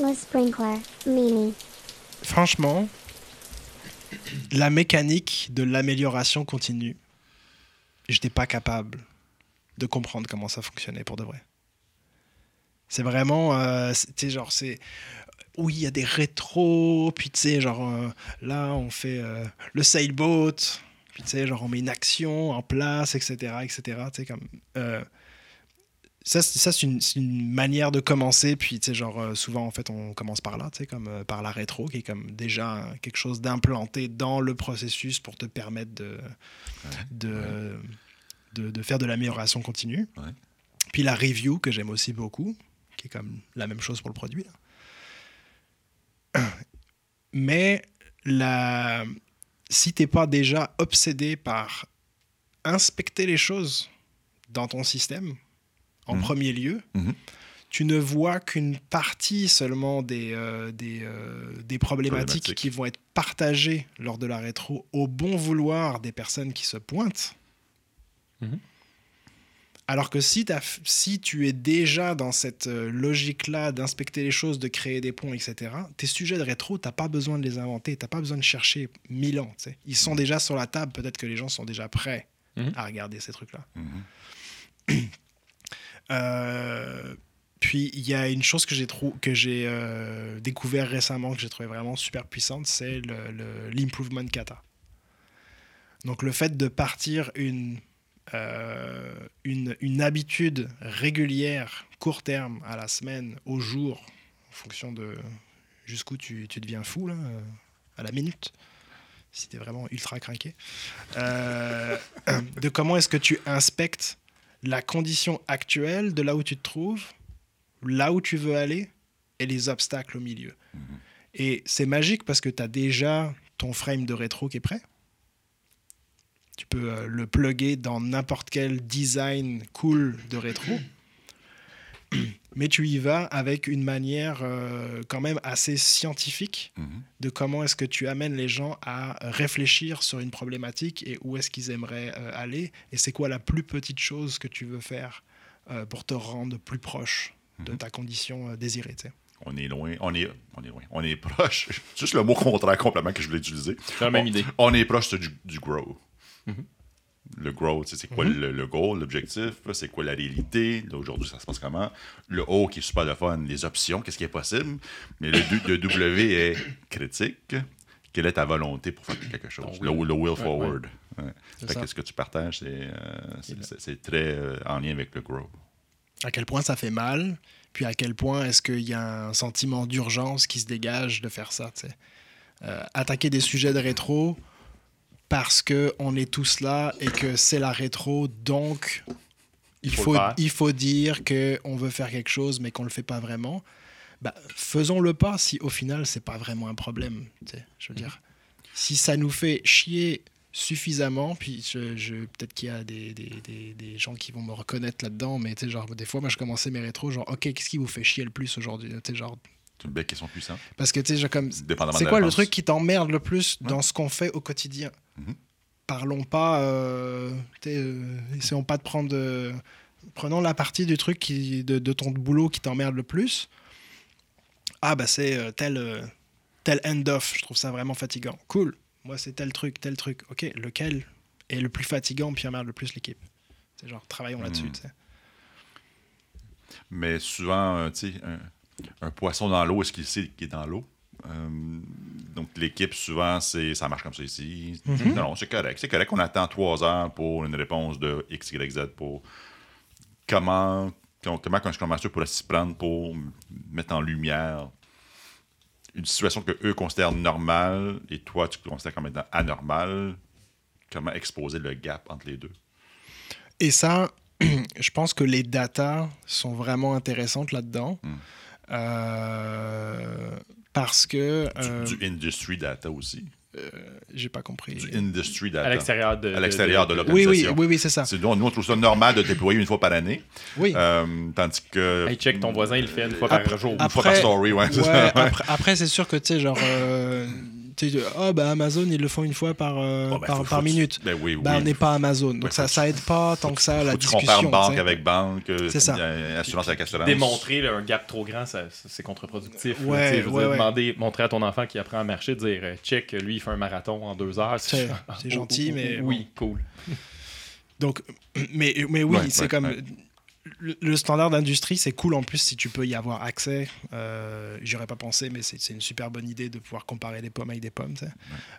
Le sprinkler, Mimi. Franchement, la mécanique de l'amélioration continue, j'étais pas capable de comprendre comment ça fonctionnait pour de vrai. C'est vraiment, euh, tu genre, c'est. Oui, il y a des rétros, puis tu sais, genre, euh, là, on fait euh, le sailboat, puis tu sais, genre, on met une action en place, etc., etc., tu sais, comme. Ça, c'est ça, c'est une, c'est une manière de commencer. Puis, tu sais, genre, euh, souvent, en fait, on commence par là, tu sais, comme euh, par la rétro, qui est comme déjà quelque chose d'implanté dans le processus pour te permettre de, de, de, de faire de l'amélioration continue. Ouais. Puis la review, que j'aime aussi beaucoup, qui est comme la même chose pour le produit. là. Mais la... si t'es pas déjà obsédé par inspecter les choses dans ton système, en Mhm. premier lieu, Mhm. tu ne vois qu'une partie seulement des, euh, des, euh, des problématiques, Problématiques. qui vont être partagées lors de la rétro au bon vouloir des personnes qui se pointent. Mhm. Alors que si, t'as f- si tu es déjà dans cette euh, logique-là d'inspecter les choses, de créer des ponts, etc., tes sujets de rétro, t'as pas besoin de les inventer, t'as pas besoin de chercher mille ans. Ils sont déjà sur la table, peut-être que les gens sont déjà prêts à regarder ces trucs-là. Euh, puis il y a une chose que j'ai que j'ai euh, découvert récemment que j'ai trouvé vraiment super puissante, c'est le- le- l'improvement kata. Donc le fait de partir une, euh, une, une habitude régulière, court terme, à la semaine, au jour, en fonction de jusqu'où tu, tu deviens fou, là, à la minute, si tu es vraiment ultra craqué, de comment est-ce que tu inspectes la condition actuelle de là où tu te trouves, là où tu veux aller et les obstacles au milieu. Et c'est magique parce que tu as déjà ton frame de rétro qui est prêt. Tu peux euh, le plugger dans n'importe quel design cool de rétro. Mais tu y vas avec une manière euh, quand même assez scientifique Mhm. de comment est-ce que tu amènes les gens à réfléchir sur une problématique et où est-ce qu'ils aimeraient euh, aller et c'est quoi la plus petite chose que tu veux faire euh, pour te rendre plus proche de Mhm. ta condition euh, désirée. On est loin, on est, on est loin, on est proche. Juste le mot contraire complètement que je voulais utiliser. J'ai la même on, idée. On est proche du, du grow. Mhm. Le grow, tu sais, c'est quoi le, le goal, l'objectif, c'est quoi la réalité, aujourd'hui ça se passe comment? Le O qui est super le fun, les options, qu'est-ce qui est possible? Mais le, W est critique. Quelle est ta volonté pour faire quelque chose? Le, will. le will Ouais, forward. Ouais. C'est Fait ça. que ce que tu partages, c'est euh, très euh, en lien avec le grow. À quel point ça fait mal, puis à quel point est-ce qu'il y a un sentiment d'urgence qui se dégage de faire ça. tu sais? Euh, attaquer des sujets de rétro parce que on est tous là et que c'est la rétro, donc il faut le il faut dire qu'on veut faire quelque chose mais qu'on le fait pas vraiment. Bah, faisons-le pas si au final c'est pas vraiment un problème. tu sais, Je veux dire, si ça nous fait chier suffisamment, puis je, je- peut-être qu'il y a des, des, des- des gens qui vont me reconnaître là-dedans, mais tu sais, genre, des fois, moi, je commençais mes rétros, genre, OK, qu'est-ce qui vous fait chier le plus aujourd'hui? Tu sais, genre, C'est une belle question puissante. parce que, tu sais, comme, c'est quoi le truc qui t'emmerde le plus Ouais. dans ce qu'on fait au quotidien? Mhm. Parlons pas, euh, euh, essayons pas de prendre, euh, prenons la partie du truc qui, de, de ton boulot qui t'emmerde le plus. Ah, bah, c'est tel, tel end-off, je trouve ça vraiment fatigant. Cool. Moi, c'est tel truc, tel truc. Ok, lequel est le plus fatigant puis emmerde le plus l'équipe? C'est genre, travaillons là-dessus, tu sais. Mais souvent, tu sais, un, un poisson dans l'eau, est-ce qu'il sait qu'il est dans l'eau? Euh, donc, l'équipe, souvent, c'est ça marche comme ça ici. Mhm. Non, non, c'est correct. C'est correct qu'on attend trois heures pour une réponse de X, Y, Z pour comment, comment, Master pourrait s'y prendre pour mettre en lumière une situation que eux considèrent normale et toi, tu considères comme étant anormale. Comment exposer le gap entre les deux? Et ça, je pense que les datas sont vraiment intéressantes là-dedans. Mm. Euh, parce que. Du, euh, du industry data aussi. J'ai pas compris. Du industry data. À l'extérieur de. à l'extérieur de, Oui, oui, l'organisation. oui, oui, c'est ça. C'est- Nous, nous, on trouve ça normal de déployer une fois par année. Oui. Euh, tandis que. Hey, check, ton voisin, il le fait une fois Après- par jour. Une fois par story, ouais. c'est Ouais, ça, ouais. après, après, c'est sûr que, tu sais, genre, euh, Ah, bah, Amazon, ils le font une fois par, euh, Oh, ben, par, faut- par faut que tu- minute. Ben oui, Bah, oui. on n'est pas Amazon. Donc Ouais, ça, faut ça aide pas tant que ça la Faut que tu discussion. compares banque avec banque, euh, C'est ça. euh, assurance avec assurance. Démontrer là, un gap trop grand, c'est contre-productif. Ouais, ouais, dire, ouais. demander, montrer à ton enfant qui apprend à marcher, dire check, lui il fait un marathon en deux heures. C'est- oh, gentil, oh, mais oh, Oui, cool. Donc, mais, mais oui, Ouais, c'est ouais, comme. Le, le standard d'industrie, c'est cool en plus si tu peux y avoir accès. Euh, J'y aurais pas pensé, mais c'est une super bonne idée de pouvoir comparer les pommes avec des pommes.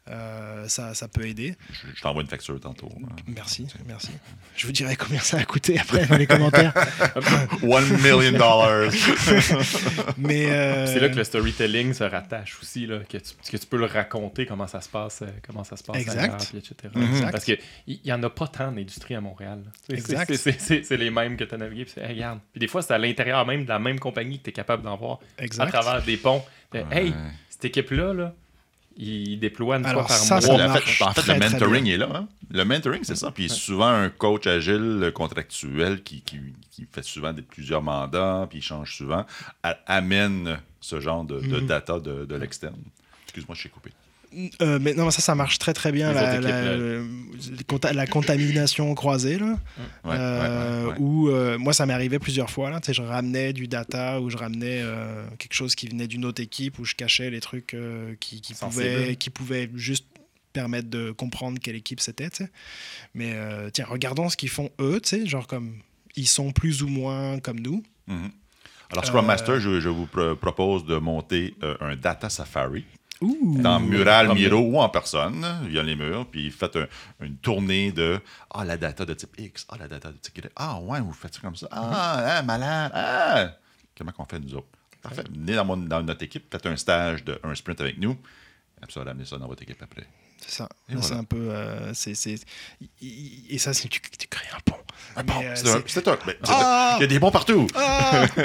Euh, ça, ça peut aider. Je, je t'envoie une facture tantôt. hein. Merci, merci. Je vous dirai combien ça a coûté après dans les commentaires. One million dollars. Mais euh, C'est là que le storytelling se rattache aussi, là, que, tu, que tu peux le raconter, comment ça se passe, euh, comment ça se passe Exact. ailleurs, puis etc. Exact. Parce qu'il n'y en a pas tant d'industrie à Montréal. C'est- les mêmes que tu as navigué. Puis hey, regarde. Puis des fois, c'est à l'intérieur même de la même compagnie que tu es capable d'en voir à travers des ponts. Hey, cette équipe-là, là, ils déploient une Alors fois par ça, mois. ça en fait, marche en fait, très, le mentoring est là. hein. Le mentoring, c'est ça. Puis souvent, un coach agile euh, contractuel qui, qui, qui fait souvent des, plusieurs mandats, puis il change souvent, amène ce genre de, de Mhm. data de, de l'externe. Excuse-moi, je suis coupé. Euh, mais non, ça, ça marche très très bien. La, équipes, la- le- la contamination croisée, là. Ouais, Euh, ouais, ouais, ouais. Où euh, moi, ça m'est arrivé plusieurs fois. Là, je ramenais du data ou je ramenais quelque chose qui venait d'une autre équipe où je cachais les trucs qui, pouvaient, qui pouvaient juste permettre de comprendre quelle équipe c'était. Mais tiens, regardons ce qu'ils font eux. tu sais, Genre comme ils sont plus ou moins comme nous. Mhm. Alors, Scrum Master, je, je vous pro- propose de monter un data safari Ouh. dans Mural. Miro ou en personne, via les murs, puis faites un- une tournée de Ah, la data de type X, ah, la data de type Y. Ah, ouais, vous faites ça comme ça. Ah, hein, malade. Ah, comment qu'on fait nous autres? Parfait. Venez dans, mon- dans notre équipe, faites un stage de un sprint avec nous. Après ça, ramenez ça dans votre équipe après. C'est ça. Et C'est voilà. un peu. euh, c'est, c'est- Et ça, c'est tu, tu crées un pont. Bon, Mais, euh, c'est un- un- Ah! Il y a des bons partout. Ah